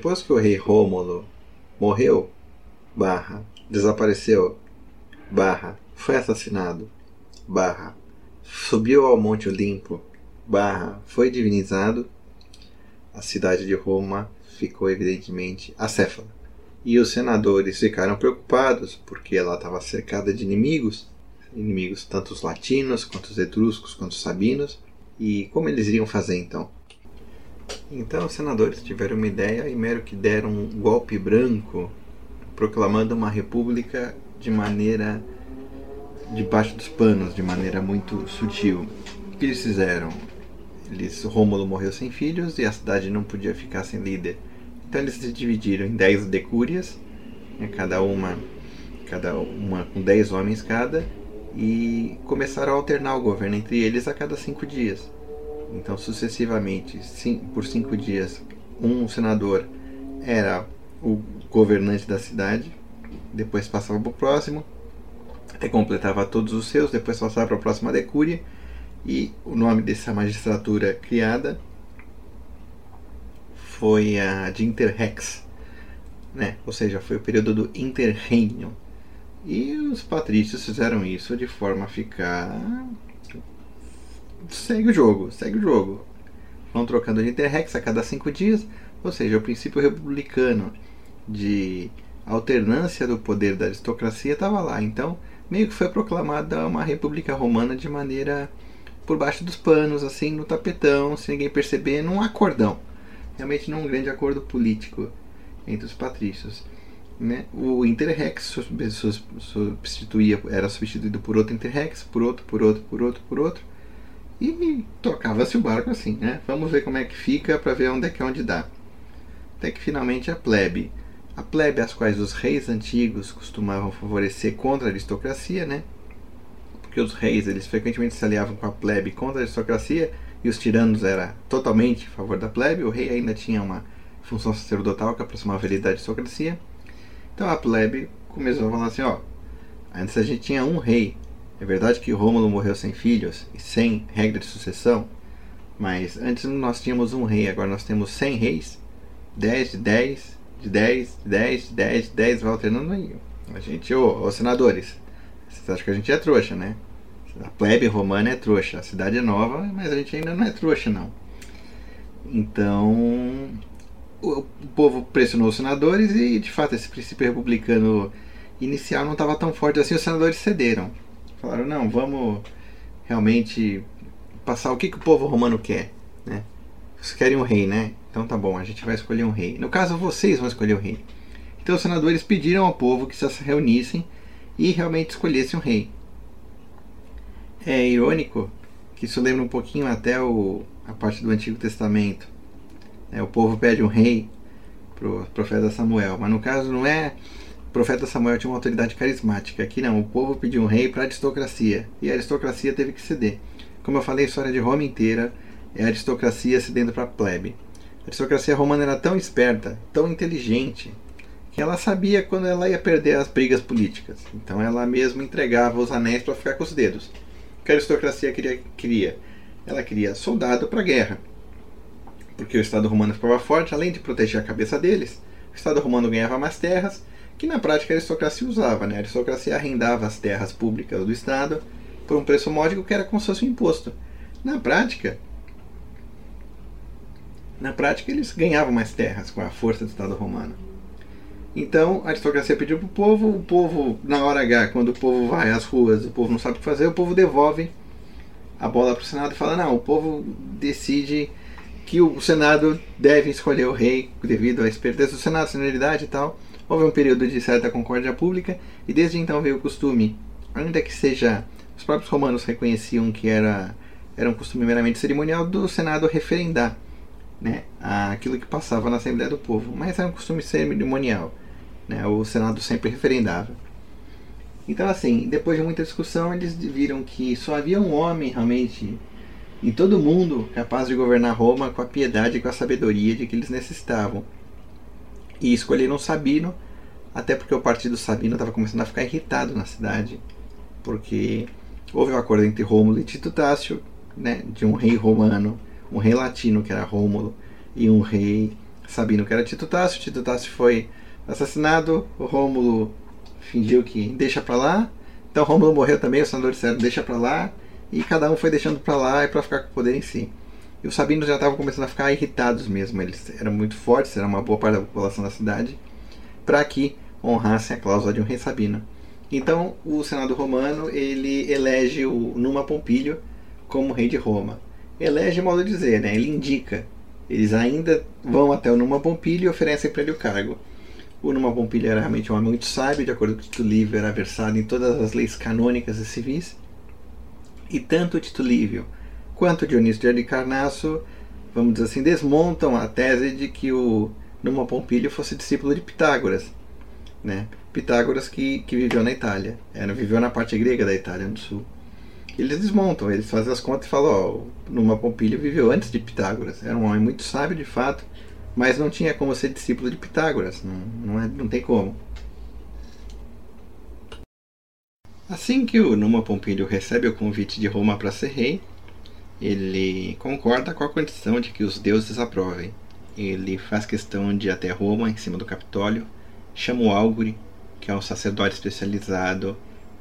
Depois que o rei Rômulo morreu, barra, desapareceu, barra, foi assassinado, barra, subiu ao Monte Olimpo, barra, foi divinizado, a cidade de Roma ficou evidentemente acéfala. E os senadores ficaram preocupados porque ela estava cercada de inimigos, inimigos tanto os latinos quanto os etruscos quanto os sabinos. E como eles iriam fazer então? Então os senadores tiveram uma ideia e meio que deram um golpe branco, proclamando uma república de maneira debaixo dos panos, de maneira muito sutil. O que eles fizeram? Eles, Rômulo morreu sem filhos e a cidade não podia ficar sem líder. Então eles se dividiram em dez decúrias, né, cada uma, cada uma com dez homens cada, e começaram a alternar o governo entre eles a cada cinco dias. Então, sucessivamente, por cinco dias, um senador era o governante da cidade, depois passava para o próximo, até completava todos os seus, depois passava para a próxima decúria, e o nome dessa magistratura criada foi a de Interrex, né? ou seja, foi o período do Interreino. E os patrícios fizeram isso de forma a ficar. Segue o jogo, segue o jogo. Vão trocando de Interrex a cada cinco dias, ou seja, o princípio republicano de alternância do poder da aristocracia estava lá. Então, meio que foi proclamada uma república romana de maneira por baixo dos panos, assim, no tapetão, sem ninguém perceber, num acordão realmente num grande acordo político entre os patrícios. Né? O interrex substituía, era substituído por outro interrex, por outro, por outro, por outro, por outro, e tocava-se o barco assim, né? Vamos ver como é que fica para ver onde é que é onde dá. Até que finalmente a plebe, a plebe às quais os reis antigos costumavam favorecer contra a aristocracia, né? Porque os reis eles frequentemente se aliavam com a plebe contra a aristocracia e os tiranos era totalmente a favor da plebe, o rei ainda tinha uma função sacerdotal que aproximava ele da aristocracia. Então a plebe começou a falar assim, ó, antes a gente tinha um rei. É verdade que Rômulo morreu sem filhos e sem regra de sucessão, mas antes nós tínhamos um rei, agora nós temos 100 reis, 10 de 10, de 10, de 10, de 10, de 10, vai alternando aí. A gente, ô, ô senadores, vocês acham que a gente é trouxa, né? A plebe romana é trouxa. A cidade é nova, mas a gente ainda não é trouxa, não. Então, o, povo pressionou os senadores e, de fato, esse princípio republicano inicial não estava tão forte assim. Os senadores cederam. Falaram: não, vamos realmente passar o que, que o povo romano quer. Né? Vocês querem um rei, né? Então tá bom, a gente vai escolher um rei. No caso, vocês vão escolher o rei. Então os senadores pediram ao povo que se reunissem e realmente escolhessem um rei. É irônico que isso lembra um pouquinho até o, a parte do Antigo Testamento. É, o povo pede um rei para o profeta Samuel, mas no caso não é o profeta Samuel tinha uma autoridade carismática. Aqui não, o povo pediu um rei para a aristocracia e a aristocracia teve que ceder. Como eu falei, a história de Roma inteira é a aristocracia cedendo para a plebe. A aristocracia romana era tão esperta, tão inteligente, que ela sabia quando ela ia perder as brigas políticas. Então ela mesma entregava os anéis para ficar com os dedos que a aristocracia queria, queria? Ela queria soldado para a guerra. Porque o Estado romano ficava forte, além de proteger a cabeça deles, o Estado romano ganhava mais terras, que na prática a aristocracia usava. Né? A aristocracia arrendava as terras públicas do Estado por um preço módico que era como se fosse um imposto. Na prática, na prática eles ganhavam mais terras com a força do Estado romano. Então a aristocracia pediu para o povo, o povo, na hora H, quando o povo vai às ruas, o povo não sabe o que fazer, o povo devolve a bola para o Senado e fala: não, o povo decide que o Senado deve escolher o rei devido à esperteza do Senado, senioridade e tal. Houve um período de certa concórdia pública e desde então veio o costume, ainda que seja. Os próprios romanos reconheciam que era, era um costume meramente cerimonial do Senado referendar né, aquilo que passava na Assembleia do Povo, mas era um costume cerimonial. Né? O Senado sempre referendava. Então, assim, depois de muita discussão, eles viram que só havia um homem realmente em todo mundo capaz de governar Roma com a piedade e com a sabedoria de que eles necessitavam. E escolheram Sabino, até porque o partido Sabino estava começando a ficar irritado na cidade, porque houve um acordo entre Rômulo e Tito Tácio, né, de um rei romano, um rei latino que era Rômulo e um rei Sabino que era Tito Tácio, Tito Tácio foi assassinado, Rômulo fingiu que deixa pra lá, então Rômulo morreu também, o senador disseram deixa pra lá, e cada um foi deixando pra lá e para ficar com o poder em si. E os sabinos já estavam começando a ficar irritados mesmo, eles eram muito fortes, era uma boa parte da população da cidade, para que honrassem a cláusula de um rei sabino. Então, o Senado romano ele elege o Numa Pompílio como rei de Roma. Elege, modo de dizer, né? ele indica. Eles ainda vão até o Numa Pompílio e oferecem para ele o cargo. O Numa Pompílio era realmente um homem muito sábio, de acordo com o Tito Livio, era versado em todas as leis canônicas e civis. E tanto Tito Livio quanto Dionísio de Halicarnasso, vamos dizer assim, desmontam a tese de que o Numa Pompílio fosse discípulo de Pitágoras. Né? Pitágoras que, que viveu na Itália, era, viveu na parte grega da Itália, no sul. Eles desmontam, eles fazem as contas e falam: ó, Numa Pompílio viveu antes de Pitágoras, era um homem muito sábio de fato, mas não tinha como ser discípulo de Pitágoras, não, não, é, não tem como. Assim que o Numa Pompílio recebe o convite de Roma para ser rei, ele concorda com a condição de que os deuses aprovem. Ele faz questão de ir até Roma, em cima do Capitólio, chama o Álgore, que é um sacerdote especializado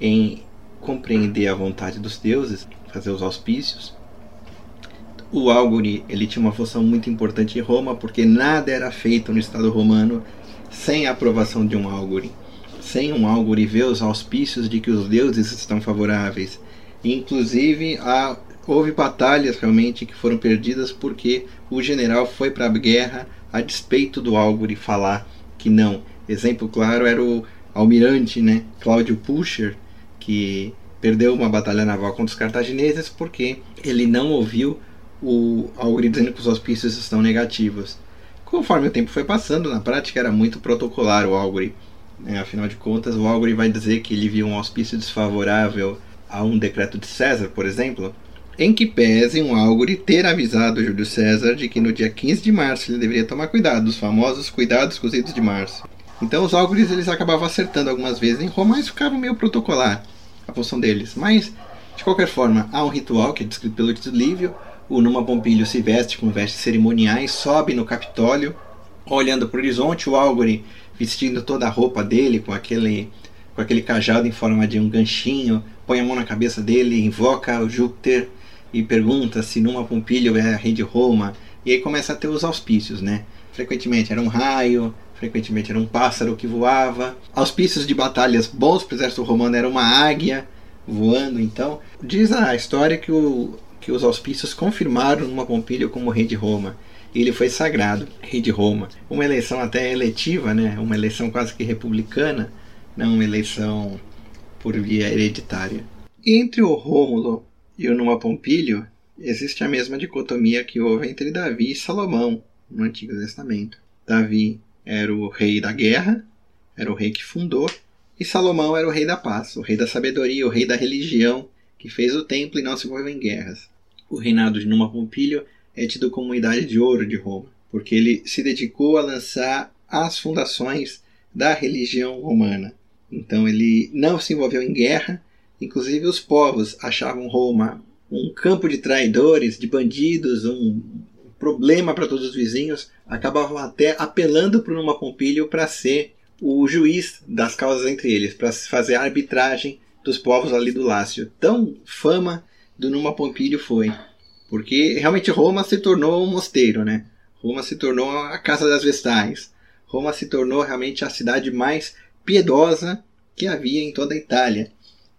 em compreender a vontade dos deuses, fazer os auspícios. O Álgore ele tinha uma função muito importante em Roma, porque nada era feito no Estado romano sem a aprovação de um Álgore. Sem um Álgore ver os auspícios de que os deuses estão favoráveis. Inclusive, há, houve batalhas realmente que foram perdidas porque o general foi para a guerra a despeito do Álgore falar que não, Exemplo claro era o almirante né, Cláudio Pusher, que perdeu uma batalha naval contra os cartagineses porque ele não ouviu o Algri dizendo que os auspícios estão negativos. Conforme o tempo foi passando, na prática era muito protocolar o Algri. Né? Afinal de contas, o Algri vai dizer que ele viu um auspício desfavorável a um decreto de César, por exemplo, em que pese um Algori ter avisado Júlio César de que no dia 15 de março ele deveria tomar cuidado, os famosos cuidados cozidos de março. Então os álgores eles acabavam acertando algumas vezes em Roma, mas ficava meio protocolar a função deles. Mas, de qualquer forma, há um ritual que é descrito pelo Tito. O Numa Pompílio se veste com vestes cerimoniais, sobe no Capitólio, olhando para o horizonte, o álgore vestindo toda a roupa dele, com aquele, com aquele cajado em forma de um ganchinho, põe a mão na cabeça dele, invoca o Júpiter e pergunta se Numa Pompílio é a rei de Roma. E aí começa a ter os auspícios, né? Frequentemente era um raio, frequentemente era um pássaro que voava. Auspícios de batalhas bons para o exército romano era uma águia voando, então. Diz a história que, o, que os auspícios confirmaram uma Pompílio como rei de Roma. Ele foi sagrado, rei de Roma. Uma eleição até eletiva, né? uma eleição quase que republicana, não uma eleição por via hereditária. Entre o Rômulo e o Numa Pompílio, existe a mesma dicotomia que houve entre Davi e Salomão no Antigo Testamento. Davi era o rei da guerra, era o rei que fundou, e Salomão era o rei da paz, o rei da sabedoria, o rei da religião, que fez o templo e não se envolveu em guerras. O reinado de Numa Pompílio é tido como uma idade de ouro de Roma, porque ele se dedicou a lançar as fundações da religião romana. Então ele não se envolveu em guerra, inclusive os povos achavam Roma um campo de traidores, de bandidos, um problema para todos os vizinhos, acabavam até apelando para Numa Pompílio para ser o juiz das causas entre eles, para fazer a arbitragem dos povos ali do Lácio. Tão fama do Numa Pompílio foi, porque realmente Roma se tornou um mosteiro, né? Roma se tornou a casa das vestais. Roma se tornou realmente a cidade mais piedosa que havia em toda a Itália,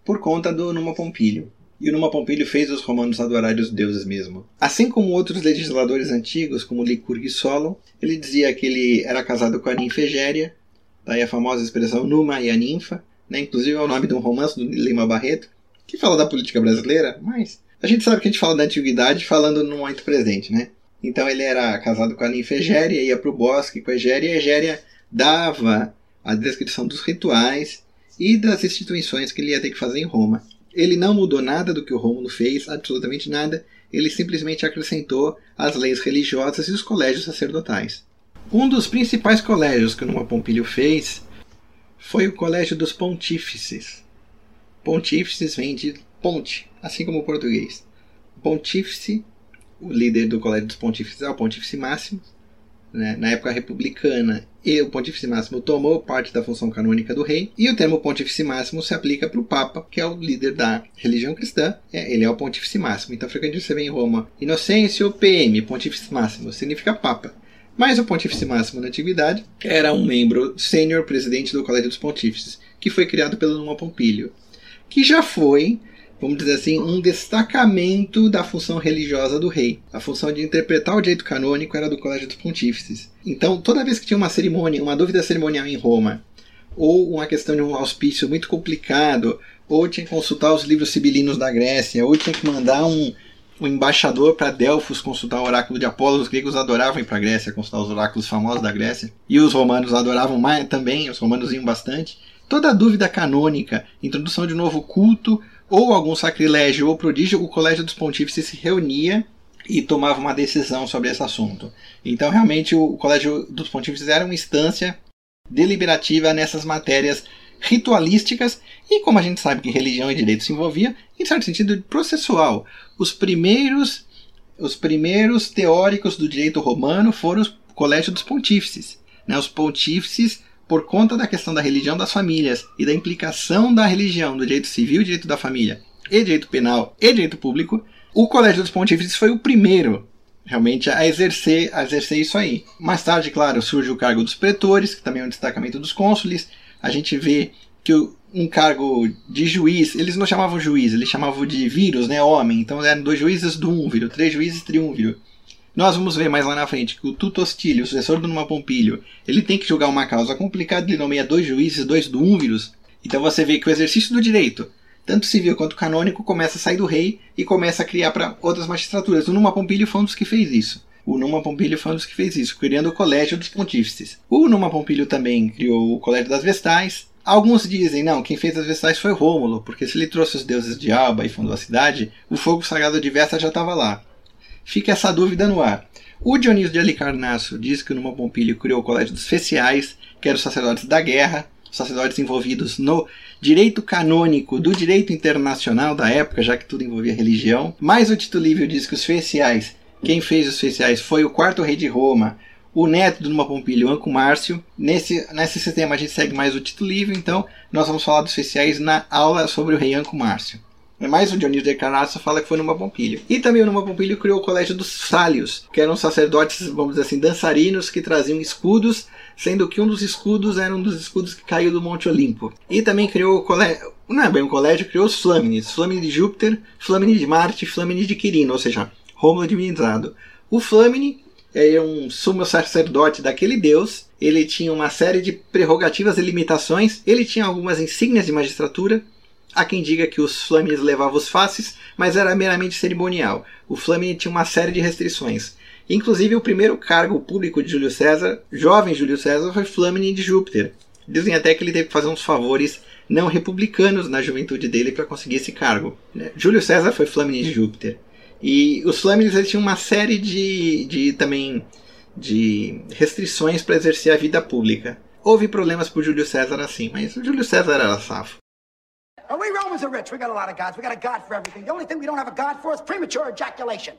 por conta do Numa Pompílio e o Numa Pompílio fez os romanos adorarem os deuses mesmo. Assim como outros legisladores antigos, como Licurgo e Solon, ele dizia que ele era casado com a ninfa Egéria, daí a famosa expressão Numa e a ninfa, né? inclusive é o nome de um romance do Lima Barreto, que fala da política brasileira, mas a gente sabe que a gente fala da antiguidade falando no momento presente, né? Então ele era casado com a ninfa Egéria, ia para o bosque com a Egéria, e a Egéria dava a descrição dos rituais e das instituições que ele ia ter que fazer em Roma. Ele não mudou nada do que o Rômulo fez, absolutamente nada. Ele simplesmente acrescentou as leis religiosas e os colégios sacerdotais. Um dos principais colégios que Numa Pompílio fez foi o Colégio dos Pontífices. Pontífices vem de ponte, assim como o português. Pontífice, o líder do Colégio dos Pontífices é o Pontífice Máximo, né, na época republicana, e o Pontífice Máximo tomou parte da função canônica do rei, e o termo Pontífice Máximo se aplica para o Papa, que é o líder da religião cristã, é, ele é o Pontífice Máximo. Então, frequentemente você vê em Roma, Inocêncio PM, Pontífice Máximo, significa Papa. Mas o Pontífice Máximo na Antiguidade era um membro sênior presidente do Colégio dos Pontífices, que foi criado pelo Numa Pompílio, que já foi vamos dizer assim, um destacamento da função religiosa do rei. A função de interpretar o direito canônico era do Colégio dos Pontífices. Então, toda vez que tinha uma cerimônia, uma dúvida cerimonial em Roma, ou uma questão de um auspício muito complicado, ou tinha que consultar os livros sibilinos da Grécia, ou tinha que mandar um, um embaixador para Delfos consultar o oráculo de Apolo. Os gregos adoravam ir para a Grécia consultar os oráculos famosos da Grécia. E os romanos adoravam mais também, os romanos iam bastante. Toda dúvida canônica, introdução de um novo culto, ou algum sacrilégio ou prodígio, o Colégio dos Pontífices se reunia e tomava uma decisão sobre esse assunto. Então, realmente, o Colégio dos Pontífices era uma instância deliberativa nessas matérias ritualísticas e, como a gente sabe que religião e direito se envolvia, em certo sentido processual. Os primeiros, os primeiros teóricos do direito romano foram o Colégio dos Pontífices. Né? Os pontífices por conta da questão da religião das famílias e da implicação da religião no direito civil, direito da família, e direito penal e direito público, o Colégio dos Pontífices foi o primeiro realmente a exercer, a exercer isso aí. Mais tarde, claro, surge o cargo dos pretores, que também é um destacamento dos cônsules. A gente vê que um cargo de juiz, eles não chamavam juiz, eles chamavam de vírus, né, homem. Então eram dois juízes do úmviro, três juízes triunviro. Nós vamos ver mais lá na frente que o Tuto Hostilio, o sucessor do Numa Pompílio, ele tem que julgar uma causa complicada, ele nomeia dois juízes, dois duúnviros. Então você vê que o exercício do direito, tanto civil quanto canônico, começa a sair do rei e começa a criar para outras magistraturas. O Numa Pompílio foi um dos que fez isso. O Numa Pompílio foi um dos que fez isso, criando o Colégio dos Pontífices. O Numa Pompílio também criou o Colégio das Vestais. Alguns dizem, não, quem fez as Vestais foi Rômulo, porque se ele trouxe os deuses de Alba e fundou a cidade, o fogo sagrado de Vesta já estava lá. Fica essa dúvida no ar. O Dionísio de Alicarnasso diz que numa Pompílio criou o Colégio dos Feciais, que eram os sacerdotes da guerra, sacerdotes envolvidos no direito canônico do direito internacional da época, já que tudo envolvia religião. Mas o Tito Livio diz que os Feciais, quem fez os Feciais foi o quarto rei de Roma, o neto de Numa Pompílio, Anco Márcio. Nesse, nesse sistema a gente segue mais o Tito Livio, então nós vamos falar dos Feciais na aula sobre o rei Anco Márcio. Mas o Dionísio de Carnasso fala que foi numa Pompílio. E também Numa Pompílio criou o Colégio dos Sálios, que eram sacerdotes, vamos dizer assim, dançarinos que traziam escudos, sendo que um dos escudos era um dos escudos que caiu do Monte Olimpo. E também criou o colégio, não é bem um colégio, criou os Flâmines, Flâmine de Júpiter, Flâmine de Marte, Flâmine de Quirino, ou seja, Rômulo divinizado. O Flâmine é um sumo sacerdote daquele deus, ele tinha uma série de prerrogativas e limitações, ele tinha algumas insígnias de magistratura, Há quem diga que os Flamines levavam os faces, mas era meramente cerimonial. O Flamine tinha uma série de restrições. Inclusive, o primeiro cargo público de Júlio César, jovem Júlio César, foi Flamine de Júpiter. Dizem até que ele teve que fazer uns favores não republicanos na juventude dele para conseguir esse cargo. Né? Júlio César foi Flamine de Júpiter. E os Flamines tinham uma série de, de também de restrições para exercer a vida pública. Houve problemas por Júlio César assim, mas o Júlio César era safo. Now, we Romans are rich. We got a lot of gods. We got a god for everything. The only thing we don't have a god for is premature ejaculation.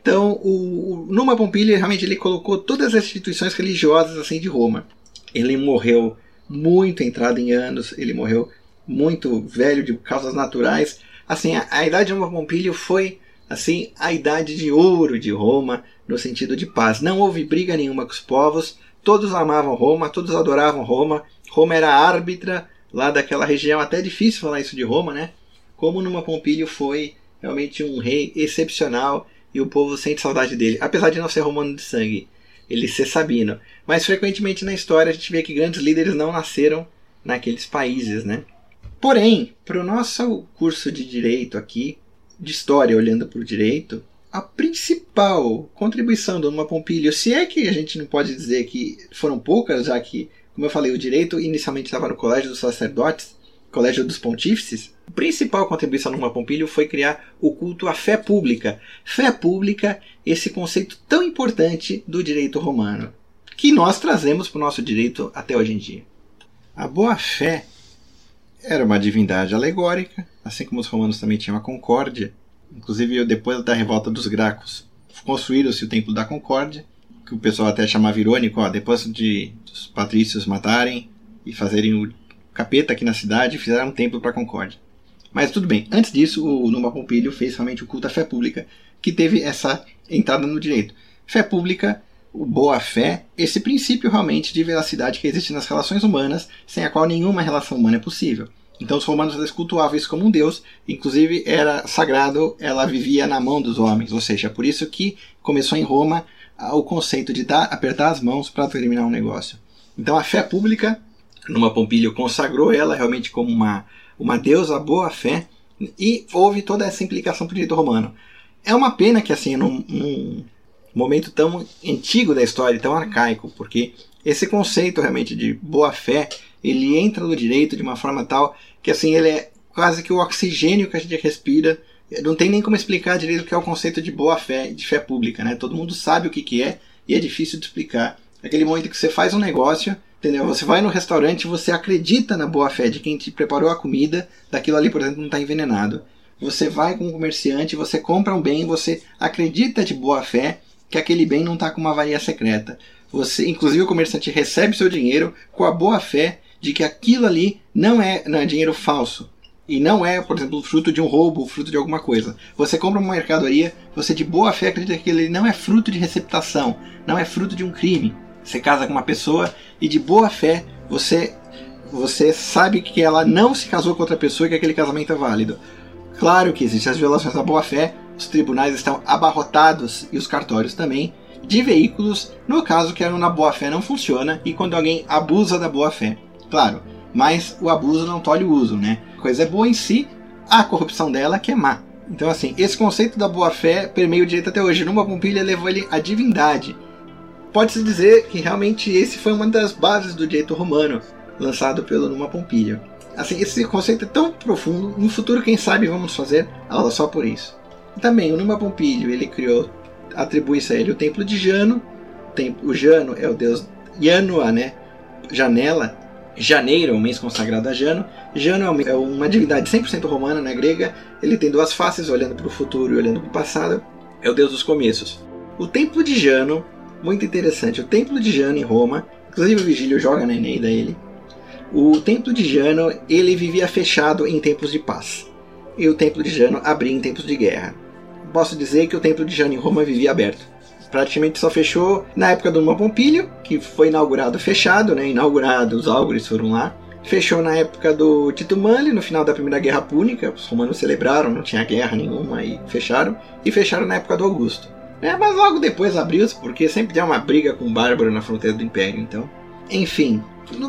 Então, o, o Numa Pompília realmente ele colocou todas as instituições religiosas assim de Roma. Ele morreu muito entrado em anos, ele morreu muito velho de causas naturais. Assim, a, a idade de Numa Pompílio foi assim a idade de ouro de Roma no sentido de paz. Não houve briga nenhuma com os povos. Todos amavam Roma, todos adoravam Roma. Roma era árbitra lá daquela região, até é difícil falar isso de Roma, né? Como numa Pompílio foi realmente um rei excepcional e o povo sente saudade dele, apesar de não ser romano de sangue, ele ser sabino. Mas frequentemente na história a gente vê que grandes líderes não nasceram naqueles países, né? Porém, para o nosso curso de direito aqui, de história olhando para o direito, a principal contribuição do Numa Pompílio, se é que a gente não pode dizer que foram poucas, já que como eu falei, o direito inicialmente estava no Colégio dos Sacerdotes, Colégio dos Pontífices. A principal contribuição numa Pompílio foi criar o culto à fé pública. Fé pública, esse conceito tão importante do direito romano, que nós trazemos para o nosso direito até hoje em dia. A boa-fé era uma divindade alegórica, assim como os romanos também tinham a concórdia. Inclusive, depois da revolta dos Gracos, construíram-se o Templo da Concórdia, que o pessoal até chamava irônico, ó, depois de os patrícios matarem e fazerem o capeta aqui na cidade, fizeram um templo para Concórdia. Mas tudo bem, antes disso, o Numa Pompílio fez realmente o culto à fé pública, que teve essa entrada no direito. Fé pública, o boa fé, esse princípio realmente de veracidade que existe nas relações humanas, sem a qual nenhuma relação humana é possível. Então os romanos eles cultuavam isso como um deus, inclusive era sagrado, ela vivia na mão dos homens, ou seja, por isso que começou em Roma o conceito de dar, apertar as mãos para terminar um negócio. Então a fé pública, numa Pompílio consagrou ela realmente como uma, uma deusa boa fé e houve toda essa implicação para o direito romano. É uma pena que assim, num, num momento tão antigo da história, tão arcaico, porque esse conceito realmente de boa fé, ele entra no direito de uma forma tal que assim ele é quase que o oxigênio que a gente respira. Não tem nem como explicar direito o que é o conceito de boa fé, de fé pública, né? Todo mundo sabe o que, que é e é difícil de explicar. Aquele momento que você faz um negócio, entendeu? Você vai no restaurante, você acredita na boa fé de quem te preparou a comida, daquilo ali, por exemplo, não está envenenado. Você vai com um comerciante, você compra um bem, você acredita de boa fé que aquele bem não está com uma varia secreta. Você, inclusive, o comerciante recebe seu dinheiro com a boa fé de que aquilo ali não é, não é dinheiro falso. E não é, por exemplo, fruto de um roubo, fruto de alguma coisa. Você compra uma mercadoria, você de boa fé acredita que ele não é fruto de receptação, não é fruto de um crime. Você casa com uma pessoa e de boa fé você você sabe que ela não se casou com outra pessoa e que aquele casamento é válido. Claro que existem as violações da boa fé, os tribunais estão abarrotados e os cartórios também de veículos, no caso que a na boa fé não funciona e quando alguém abusa da boa fé. Claro, mas o abuso não tolhe o uso, né? A coisa é boa em si, a corrupção dela que é má. Então, assim, esse conceito da boa-fé permeia o direito até hoje. Numa Pompilha levou ele à divindade. Pode-se dizer que realmente esse foi uma das bases do direito romano, lançado pelo Numa Pompilha. Assim, esse conceito é tão profundo, no futuro, quem sabe, vamos fazer aula só por isso. Também, o Numa Pompílio, ele criou, atribui-se a ele o Templo de Jano. O Jano é o deus Janua, né? Janela, Janeiro é mês consagrado a Jano. Jano é uma é divindade 100% romana, na grega. Ele tem duas faces, olhando para o futuro e olhando para o passado. É o deus dos começos. O templo de Jano, muito interessante. O templo de Jano em Roma, inclusive o Vigílio joga na Eneida ele. O templo de Jano, ele vivia fechado em tempos de paz. E o templo de Jano abria em tempos de guerra. Posso dizer que o templo de Jano em Roma vivia aberto praticamente só fechou na época do Numa Pompílio, que foi inaugurado fechado, né? Inaugurado, os álgores foram lá. Fechou na época do Tito Manlio, no final da Primeira Guerra Púnica. Os romanos celebraram, não tinha guerra nenhuma e fecharam. E fecharam na época do Augusto. É, mas logo depois abriu-se, porque sempre tem uma briga com o bárbaro na fronteira do Império, então. Enfim,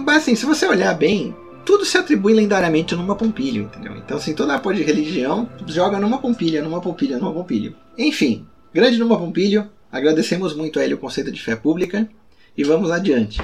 assim, se você olhar bem, tudo se atribui lendariamente numa Pompílio, entendeu? Então, assim, toda a de religião joga numa Pompília, numa Pompília, numa Pompílio. Enfim, grande numa Pompílio, Agradecemos muito a ele o conceito de fé pública e vamos adiante.